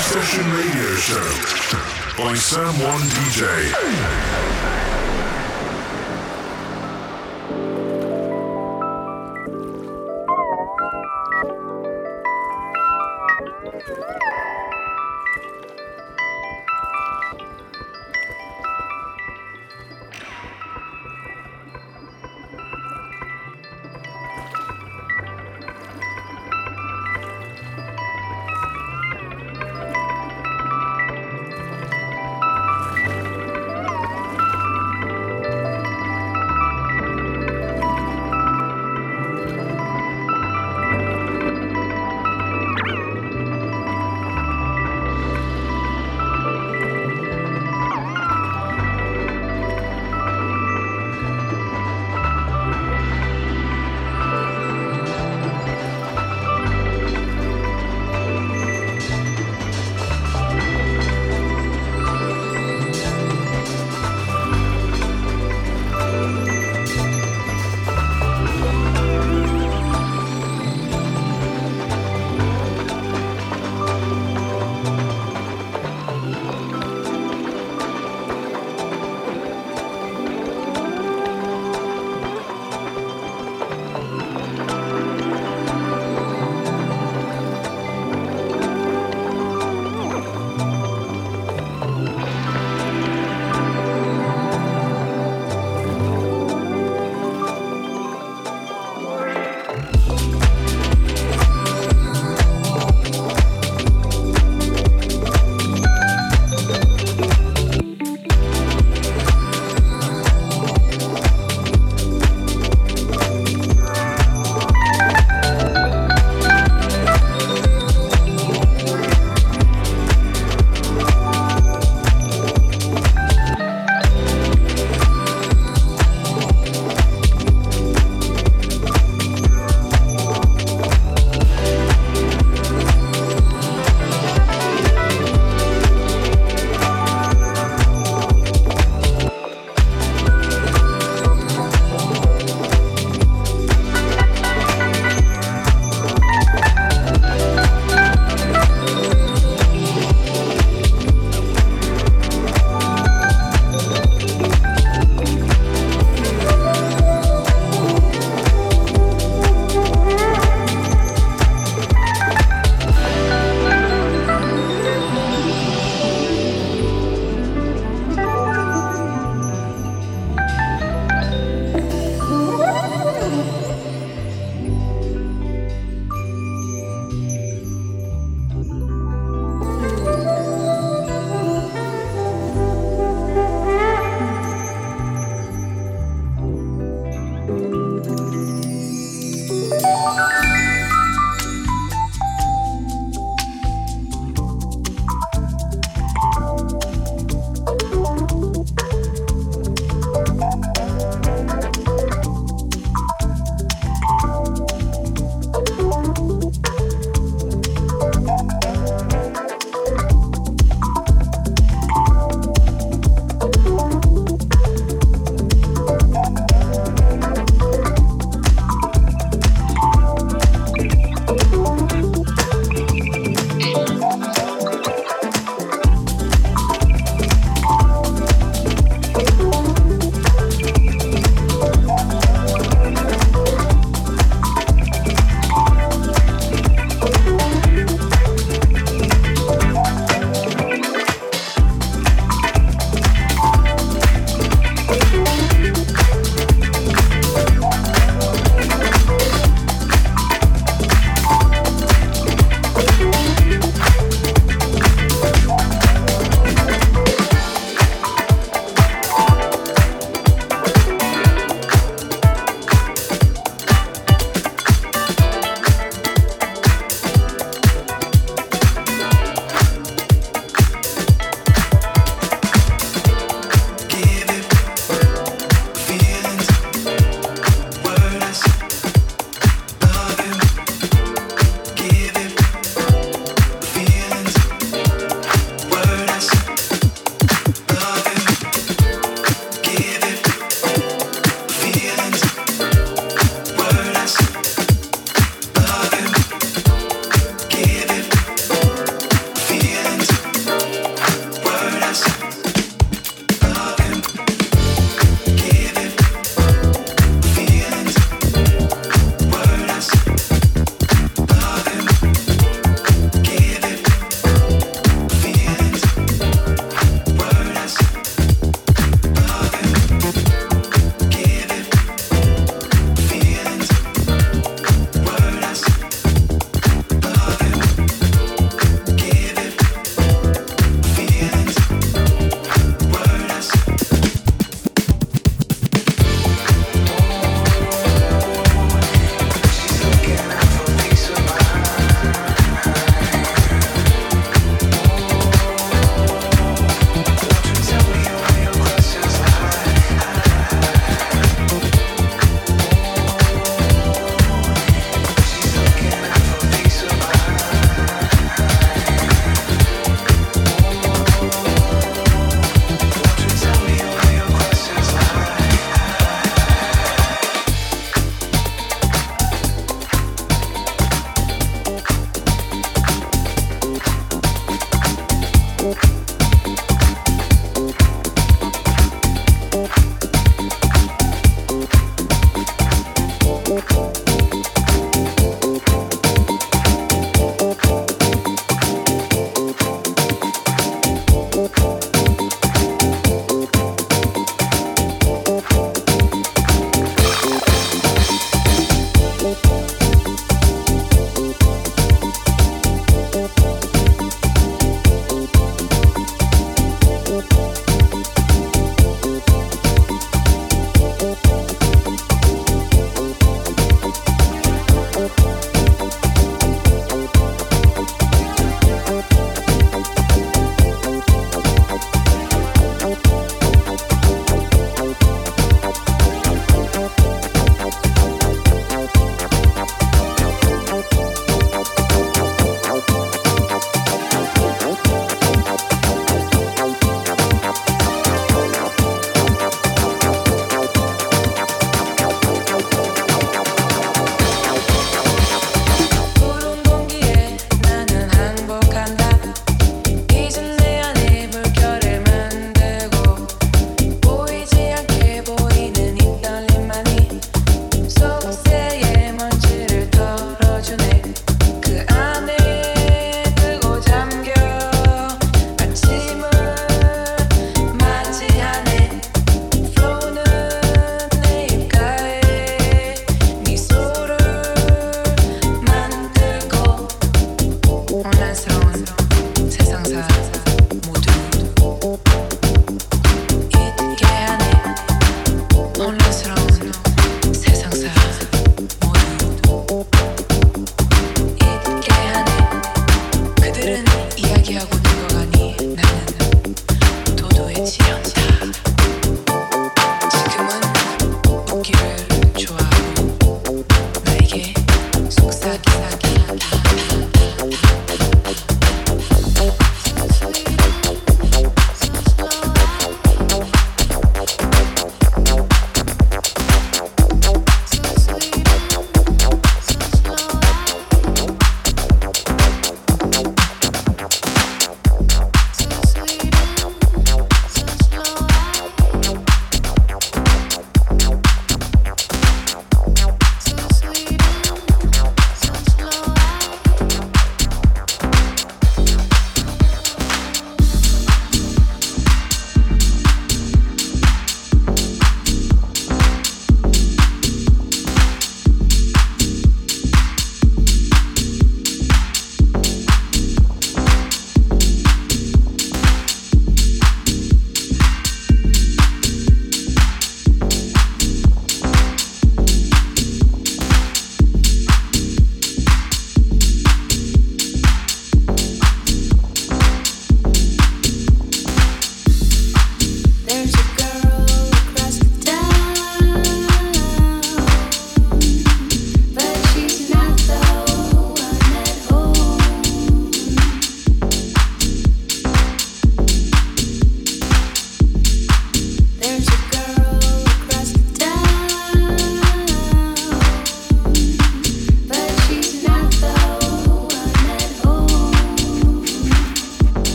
House 4 E-Session Radio Show by Sam One DJ.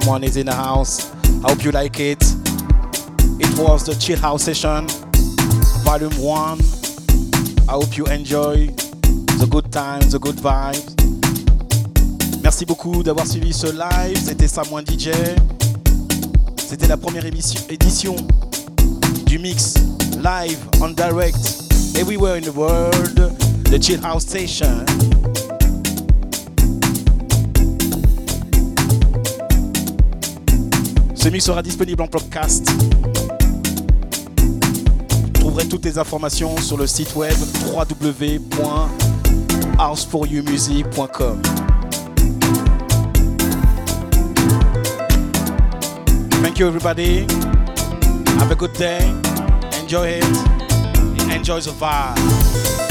someone is in the house. I hope you like it. It was the Chill House Session, Volume 1. I hope you enjoy the good times, the good vibes. Merci beaucoup d'avoir suivi ce live. C'était Samoin DJ. C'était la première édition du mix live on direct everywhere in the world. The Chill House Station. Ce mix sera disponible en podcast. Vous trouverez toutes les informations sur le site web www.houseforyoumusic.com. Thank you everybody. Have a good day. Enjoy it. Enjoy the vibe.